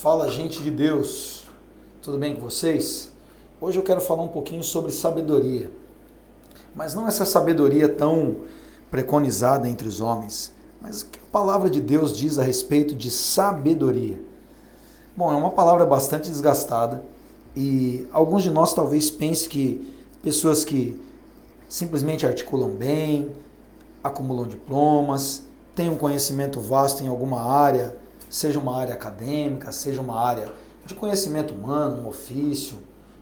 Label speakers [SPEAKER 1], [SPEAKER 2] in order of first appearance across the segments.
[SPEAKER 1] Fala, gente de Deus. Tudo bem com vocês? Hoje eu quero falar um pouquinho sobre sabedoria. Mas não essa sabedoria tão preconizada entre os homens, mas o que a palavra de Deus diz a respeito de sabedoria. Bom, é uma palavra bastante desgastada e alguns de nós talvez pensem que pessoas que simplesmente articulam bem, acumulam diplomas, têm um conhecimento vasto em alguma área, seja uma área acadêmica, seja uma área de conhecimento humano, um ofício,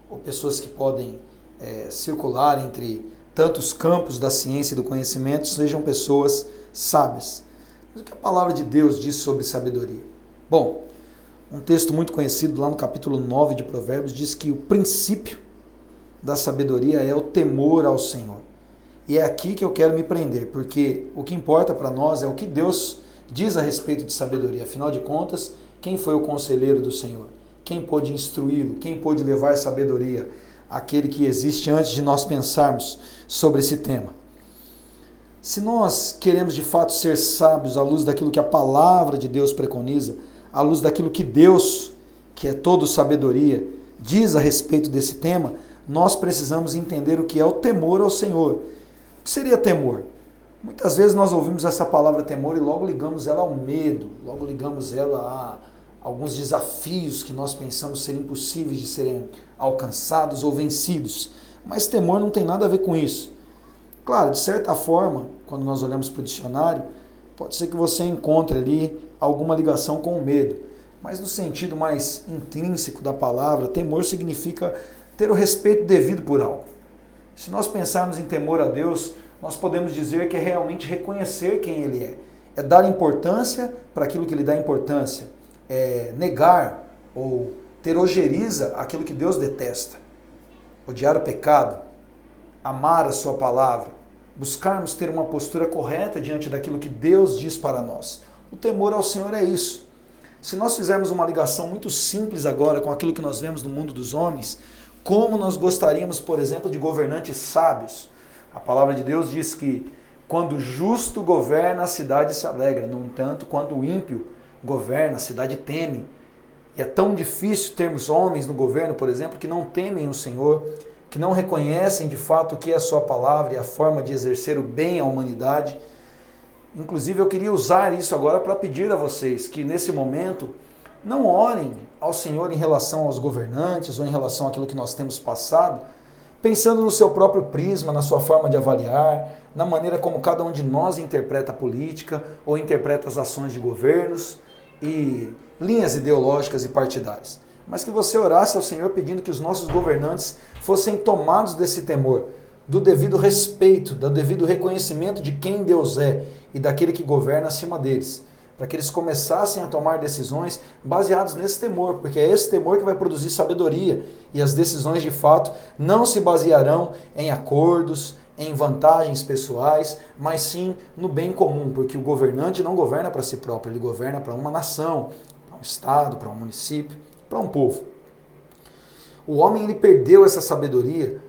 [SPEAKER 1] ou pessoas que podem é, circular entre tantos campos da ciência e do conhecimento, sejam pessoas sábias. Mas o que a palavra de Deus diz sobre sabedoria? Bom, um texto muito conhecido lá no capítulo 9 de Provérbios diz que o princípio da sabedoria é o temor ao Senhor. E é aqui que eu quero me prender, porque o que importa para nós é o que Deus diz a respeito de sabedoria. Afinal de contas, quem foi o conselheiro do Senhor? Quem pôde instruí-lo? Quem pôde levar sabedoria? Aquele que existe antes de nós pensarmos sobre esse tema. Se nós queremos de fato ser sábios à luz daquilo que a palavra de Deus preconiza, à luz daquilo que Deus, que é todo sabedoria, diz a respeito desse tema, nós precisamos entender o que é o temor ao Senhor. O que seria temor? Muitas vezes nós ouvimos essa palavra temor e logo ligamos ela ao medo, logo ligamos ela a alguns desafios que nós pensamos ser impossíveis de serem alcançados ou vencidos. Mas temor não tem nada a ver com isso. Claro, de certa forma, quando nós olhamos para o dicionário, pode ser que você encontre ali alguma ligação com o medo. Mas no sentido mais intrínseco da palavra, temor significa ter o respeito devido por algo. Se nós pensarmos em temor a Deus, nós podemos dizer que é realmente reconhecer quem Ele é. É dar importância para aquilo que Ele dá importância. É negar ou ter ojeriza aquilo que Deus detesta. Odiar o pecado, amar a Sua palavra, buscarmos ter uma postura correta diante daquilo que Deus diz para nós. O temor ao Senhor é isso. Se nós fizermos uma ligação muito simples agora com aquilo que nós vemos no mundo dos homens, como nós gostaríamos, por exemplo, de governantes sábios, a palavra de Deus diz que quando o justo governa, a cidade se alegra. No entanto, quando o ímpio governa, a cidade teme. E é tão difícil termos homens no governo, por exemplo, que não temem o Senhor, que não reconhecem de fato o que é a sua palavra e a forma de exercer o bem à humanidade. Inclusive, eu queria usar isso agora para pedir a vocês que nesse momento não orem ao Senhor em relação aos governantes ou em relação àquilo que nós temos passado, pensando no seu próprio prisma, na sua forma de avaliar, na maneira como cada um de nós interpreta a política ou interpreta as ações de governos e linhas ideológicas e partidárias. Mas que você orasse ao Senhor pedindo que os nossos governantes fossem tomados desse temor, do devido respeito, do devido reconhecimento de quem Deus é e daquele que governa acima deles para que eles começassem a tomar decisões baseadas nesse temor, porque é esse temor que vai produzir sabedoria e as decisões de fato não se basearão em acordos, em vantagens pessoais, mas sim no bem comum, porque o governante não governa para si próprio, ele governa para uma nação, para um estado, para um município, para um povo. O homem ele perdeu essa sabedoria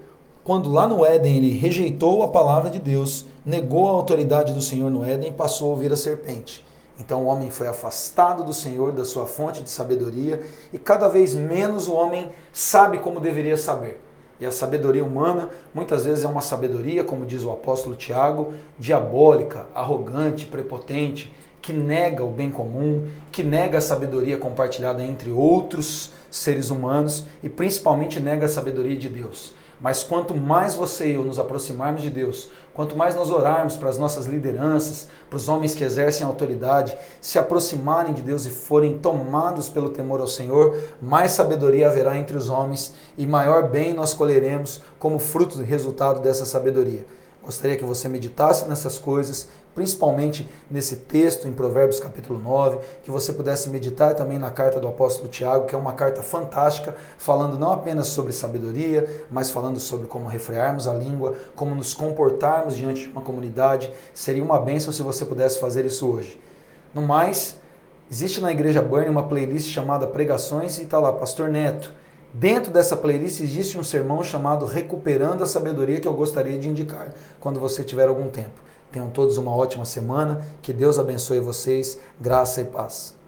[SPEAKER 1] quando lá no Éden ele rejeitou a palavra de Deus, negou a autoridade do Senhor no Éden e passou a ouvir a serpente. Então o homem foi afastado do Senhor, da sua fonte de sabedoria, e cada vez menos o homem sabe como deveria saber. E a sabedoria humana muitas vezes é uma sabedoria, como diz o apóstolo Tiago, diabólica, arrogante, prepotente, que nega o bem comum, que nega a sabedoria compartilhada entre outros seres humanos e principalmente nega a sabedoria de Deus. Mas quanto mais você e eu nos aproximarmos de Deus, quanto mais nós orarmos para as nossas lideranças, para os homens que exercem autoridade, se aproximarem de Deus e forem tomados pelo temor ao Senhor, mais sabedoria haverá entre os homens e maior bem nós colheremos como fruto e resultado dessa sabedoria. Gostaria que você meditasse nessas coisas, principalmente nesse texto em Provérbios capítulo 9, que você pudesse meditar também na carta do apóstolo Tiago, que é uma carta fantástica, falando não apenas sobre sabedoria, mas falando sobre como refrearmos a língua, como nos comportarmos diante de uma comunidade. Seria uma bênção se você pudesse fazer isso hoje. No mais, existe na Igreja Burn uma playlist chamada Pregações e está lá, Pastor Neto Dentro dessa playlist existe um sermão chamado Recuperando a Sabedoria que eu gostaria de indicar quando você tiver algum tempo. Tenham todos uma ótima semana, que Deus abençoe vocês, graça e paz.